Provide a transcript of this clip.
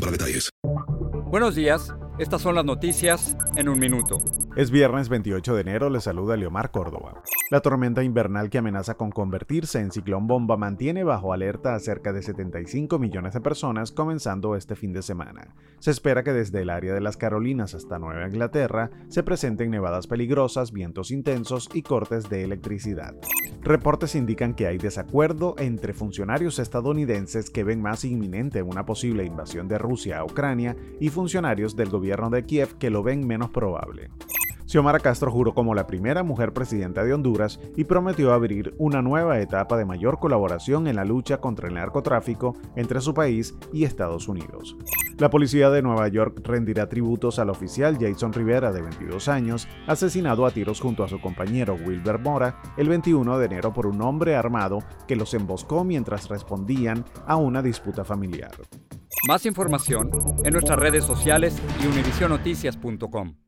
para detalles. Buenos días, estas son las noticias en un minuto. Es viernes 28 de enero, le saluda Leomar Córdoba. La tormenta invernal que amenaza con convertirse en ciclón bomba mantiene bajo alerta a cerca de 75 millones de personas comenzando este fin de semana. Se espera que desde el área de las Carolinas hasta Nueva Inglaterra se presenten nevadas peligrosas, vientos intensos y cortes de electricidad. Reportes indican que hay desacuerdo entre funcionarios estadounidenses que ven más inminente una posible invasión de Rusia a Ucrania y funcionarios del gobierno de Kiev que lo ven menos probable. Xiomara Castro juró como la primera mujer presidenta de Honduras y prometió abrir una nueva etapa de mayor colaboración en la lucha contra el narcotráfico entre su país y Estados Unidos. La policía de Nueva York rendirá tributos al oficial Jason Rivera, de 22 años, asesinado a tiros junto a su compañero Wilber Mora el 21 de enero por un hombre armado que los emboscó mientras respondían a una disputa familiar. Más información en nuestras redes sociales y univisionoticias.com.